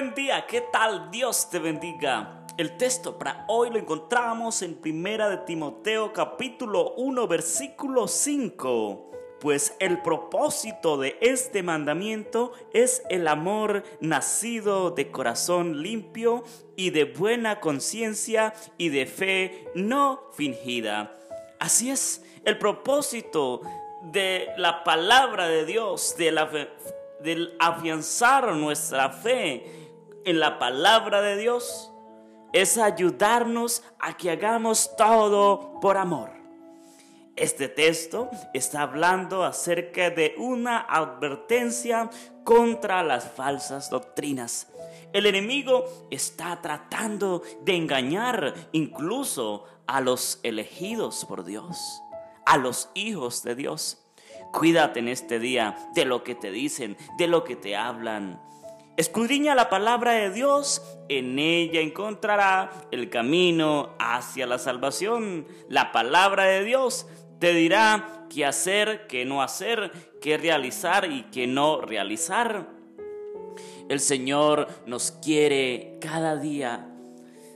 Buen día, ¿qué tal? Dios te bendiga. El texto para hoy lo encontramos en Primera de Timoteo capítulo 1 versículo 5. Pues el propósito de este mandamiento es el amor nacido de corazón limpio y de buena conciencia y de fe no fingida. Así es, el propósito de la palabra de Dios, de del afianzar nuestra fe en la palabra de Dios es ayudarnos a que hagamos todo por amor. Este texto está hablando acerca de una advertencia contra las falsas doctrinas. El enemigo está tratando de engañar incluso a los elegidos por Dios, a los hijos de Dios. Cuídate en este día de lo que te dicen, de lo que te hablan. Escudriña la palabra de Dios, en ella encontrará el camino hacia la salvación. La palabra de Dios te dirá qué hacer, qué no hacer, qué realizar y qué no realizar. El Señor nos quiere cada día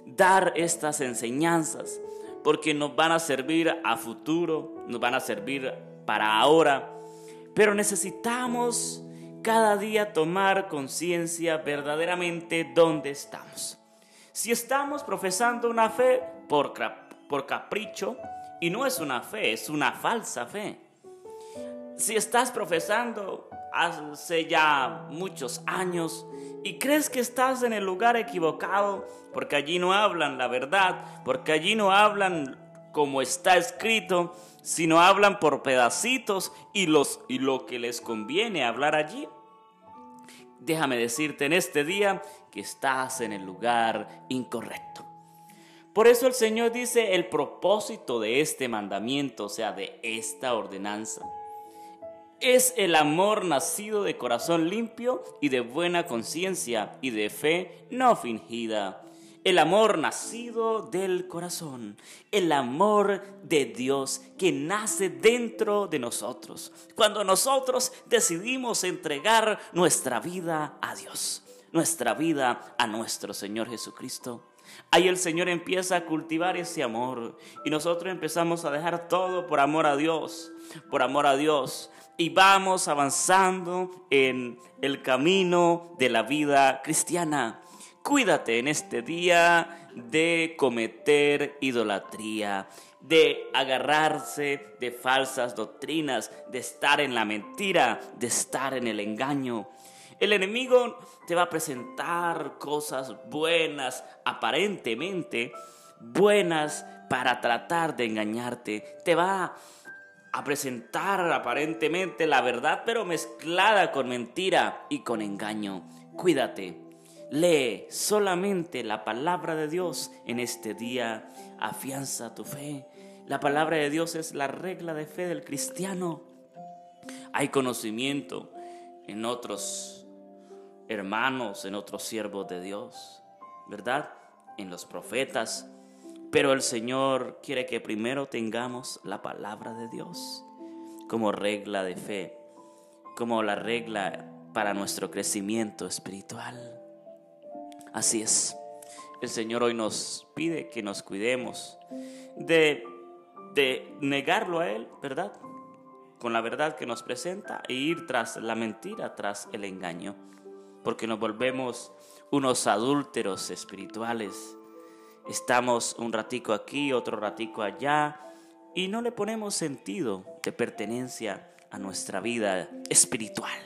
dar estas enseñanzas porque nos van a servir a futuro, nos van a servir para ahora, pero necesitamos cada día tomar conciencia verdaderamente dónde estamos. Si estamos profesando una fe por, por capricho, y no es una fe, es una falsa fe. Si estás profesando hace ya muchos años y crees que estás en el lugar equivocado, porque allí no hablan la verdad, porque allí no hablan como está escrito, sino hablan por pedacitos y, los, y lo que les conviene hablar allí. Déjame decirte en este día que estás en el lugar incorrecto. Por eso el Señor dice el propósito de este mandamiento, o sea, de esta ordenanza. Es el amor nacido de corazón limpio y de buena conciencia y de fe no fingida el amor nacido del corazón, el amor de Dios que nace dentro de nosotros, cuando nosotros decidimos entregar nuestra vida a Dios, nuestra vida a nuestro Señor Jesucristo. Ahí el Señor empieza a cultivar ese amor y nosotros empezamos a dejar todo por amor a Dios, por amor a Dios. Y vamos avanzando en el camino de la vida cristiana. Cuídate en este día de cometer idolatría, de agarrarse de falsas doctrinas, de estar en la mentira, de estar en el engaño. El enemigo te va a presentar cosas buenas, aparentemente buenas, para tratar de engañarte. Te va a presentar aparentemente la verdad, pero mezclada con mentira y con engaño. Cuídate Lee solamente la palabra de Dios en este día. Afianza tu fe. La palabra de Dios es la regla de fe del cristiano. Hay conocimiento en otros hermanos, en otros siervos de Dios, ¿verdad? En los profetas. Pero el Señor quiere que primero tengamos la palabra de Dios como regla de fe, como la regla para nuestro crecimiento espiritual. Así es. El Señor hoy nos pide que nos cuidemos de, de negarlo a Él, ¿verdad? Con la verdad que nos presenta e ir tras la mentira, tras el engaño. Porque nos volvemos unos adúlteros espirituales. Estamos un ratico aquí, otro ratico allá, y no le ponemos sentido de pertenencia a nuestra vida espiritual.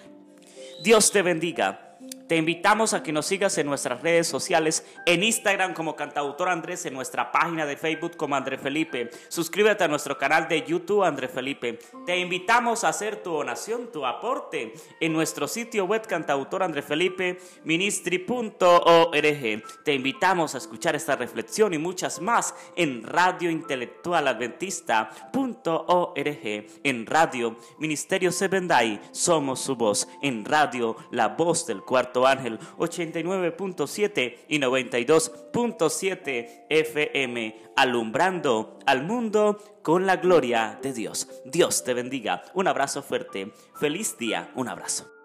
Dios te bendiga. Te invitamos a que nos sigas en nuestras redes sociales, en Instagram como Cantautor Andrés, en nuestra página de Facebook como André Felipe. Suscríbete a nuestro canal de YouTube André Felipe. Te invitamos a hacer tu donación, tu aporte en nuestro sitio web Cantautor André Felipe ministry.org. Te invitamos a escuchar esta reflexión y muchas más en Radio Intelectual Adventista.org, en Radio Ministerio Sebendai, somos su voz, en Radio La Voz del Cuarto Ángel 89.7 y 92.7 FM, alumbrando al mundo con la gloria de Dios. Dios te bendiga. Un abrazo fuerte. Feliz día. Un abrazo.